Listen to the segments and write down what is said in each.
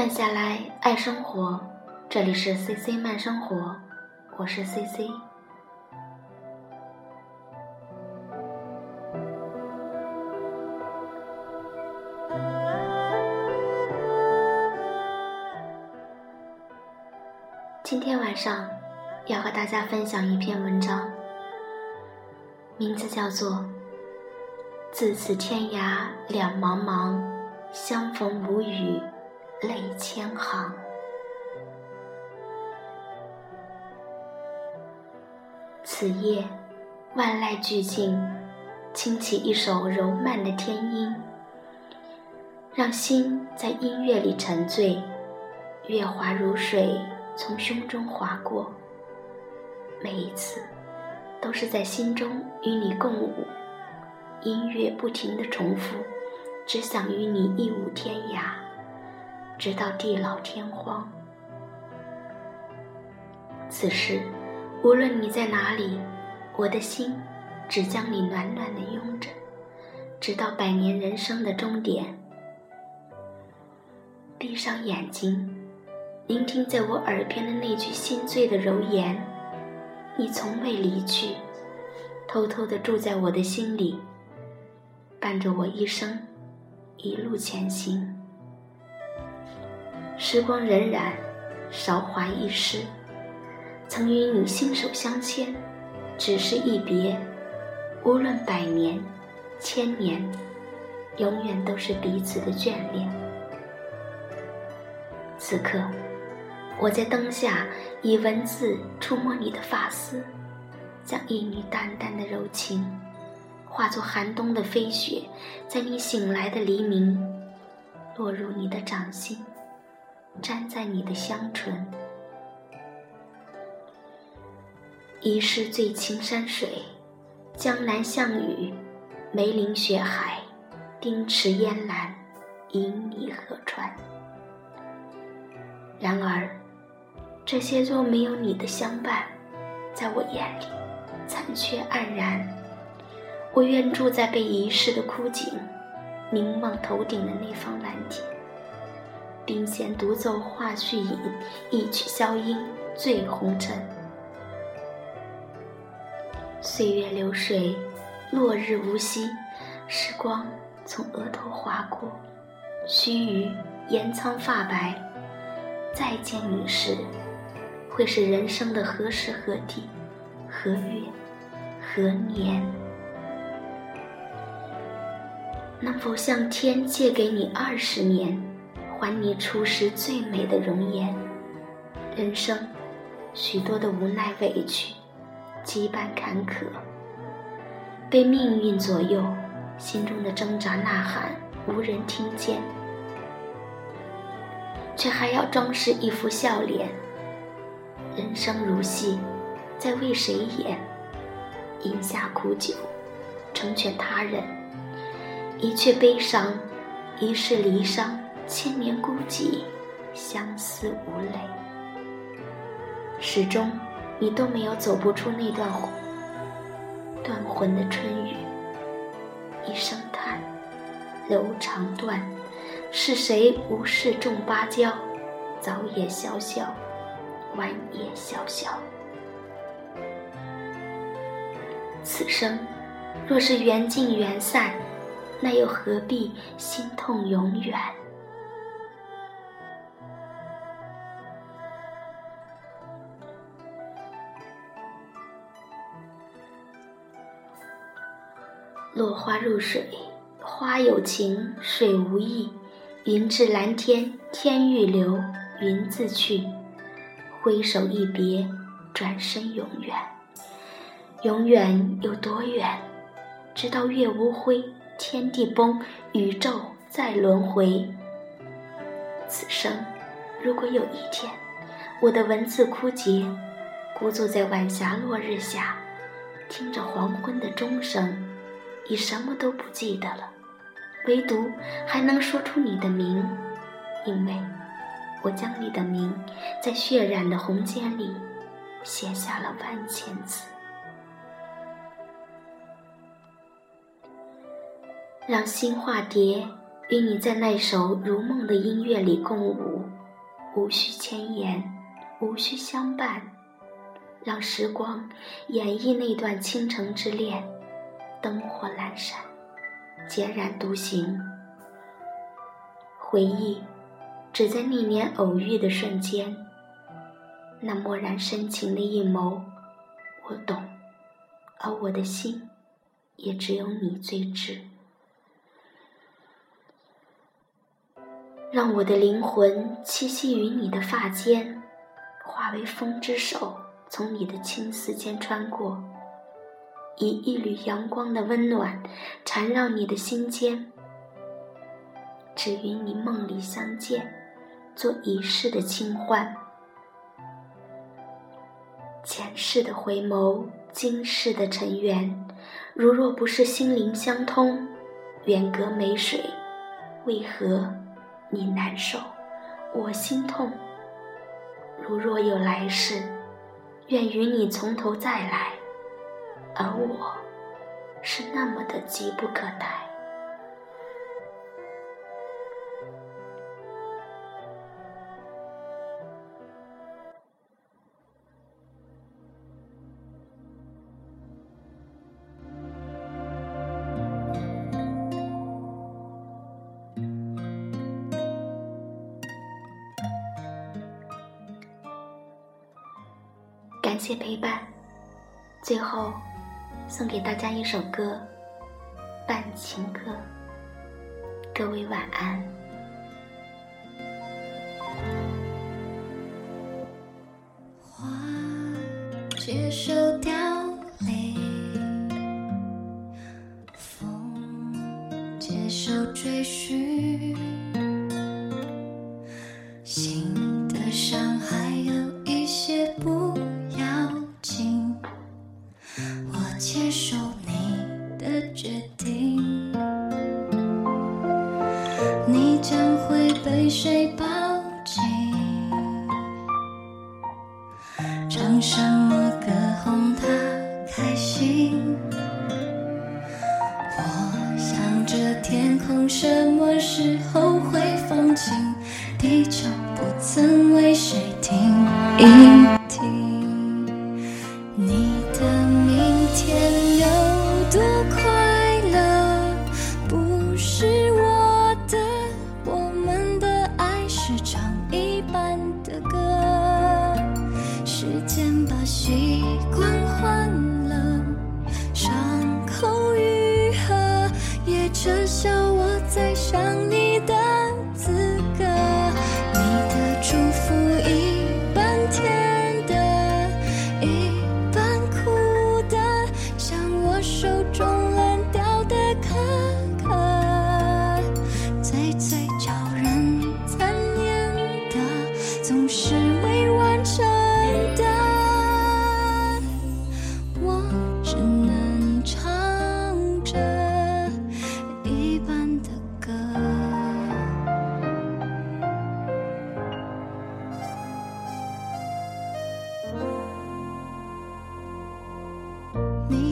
慢下来，爱生活。这里是 C C 慢生活，我是 C C。今天晚上要和大家分享一篇文章，名字叫做《自此天涯两茫茫，相逢无语泪千行》。此夜，万籁俱静，轻起一首柔曼的天音，让心在音乐里沉醉，月华如水从胸中划过。每一次，都是在心中与你共舞，音乐不停的重复，只想与你一舞天涯，直到地老天荒。此时。无论你在哪里，我的心只将你暖暖的拥着，直到百年人生的终点。闭上眼睛，聆听在我耳边的那句心醉的柔言。你从未离去，偷偷的住在我的心里，伴着我一生，一路前行。时光荏苒，韶华易逝。曾与你心手相牵，只是一别。无论百年、千年，永远都是彼此的眷恋。此刻，我在灯下以文字触摸你的发丝，将一缕淡淡的柔情，化作寒冬的飞雪，在你醒来的黎明，落入你的掌心，粘在你的香唇。疑是醉青山水，江南项羽，梅林雪海，丁池烟岚，旖旎河川。然而，这些若没有你的相伴，在我眼里残缺黯然。我愿住在被遗失的枯井，凝望头顶的那方蓝天，并弦独奏画絮引，一曲箫音醉红尘。岁月流水，落日无息，时光从额头划过，须臾延苍发白。再见你时，会是人生的何时何地，何月何年？能否向天借给你二十年，还你初时最美的容颜？人生，许多的无奈委屈。羁绊坎坷，被命运左右，心中的挣扎呐喊无人听见，却还要装饰一副笑脸。人生如戏，在为谁演？饮下苦酒，成全他人，一阙悲伤，一世离殇，千年孤寂，相思无泪，始终。你都没有走不出那段断魂的春雨，一声叹，柔肠断。是谁无视种芭蕉？早也萧萧，晚也萧萧。此生若是缘尽缘散，那又何必心痛永远？落花入水，花有情，水无意。云至蓝天，天欲流，云自去。挥手一别，转身永远。永远有多远？直到月无辉，天地崩，宇宙再轮回。此生，如果有一天，我的文字枯竭，孤坐在晚霞落日下，听着黄昏的钟声。你什么都不记得了，唯独还能说出你的名，因为我将你的名在血染的红笺里写下了万千字。让心化蝶，与你在那首如梦的音乐里共舞，无需千言，无需相伴，让时光演绎那段倾城之恋，灯火阑珊，孑然独行。回忆，只在那年偶遇的瞬间，那漠然深情的一眸，我懂，而我的心，也只有你最知。让我的灵魂栖息于你的发间，化为风之手，从你的青丝间穿过，以一缕阳光的温暖缠绕你的心间，只与你梦里相见，做一世的清欢。前世的回眸，今世的尘缘，如若不是心灵相通，远隔梅水，为何？你难受，我心痛。如若有来世，愿与你从头再来，而我，是那么的急不可待。感谢陪伴，最后送给大家一首歌《伴情歌》，各位晚安。花接受凋零，风接受追寻，心的伤我想着天空什么时候会放晴地球不曾为谁停。一停你的明天有多快乐？不是我的我们的爱是长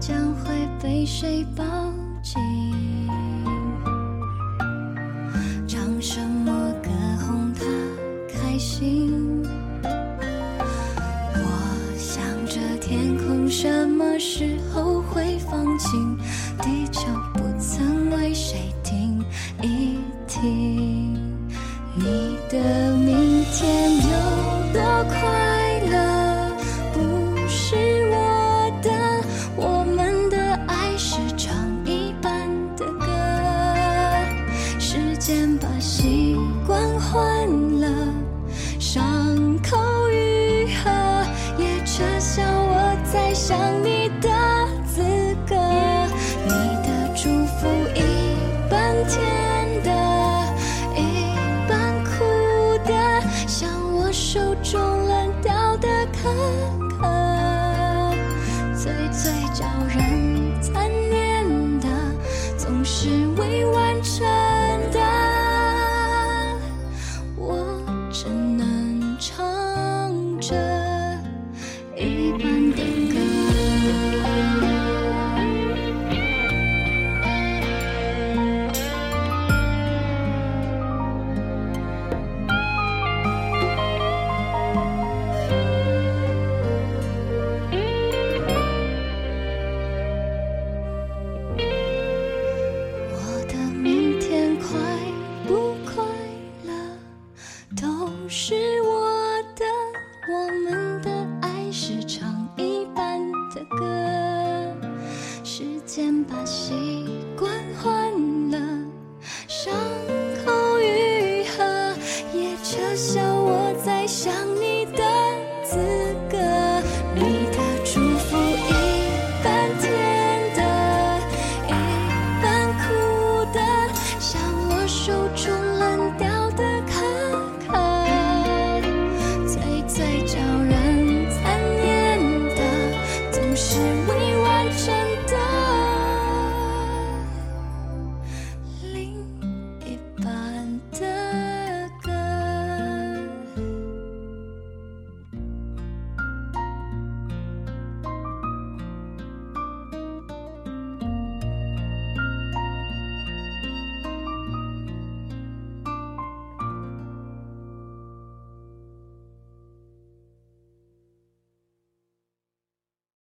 将会被谁抱紧？唱什么歌哄他开心？我想着天空什么时候会放晴？地球不曾为谁停一停？你的先把习惯换了，是我的我们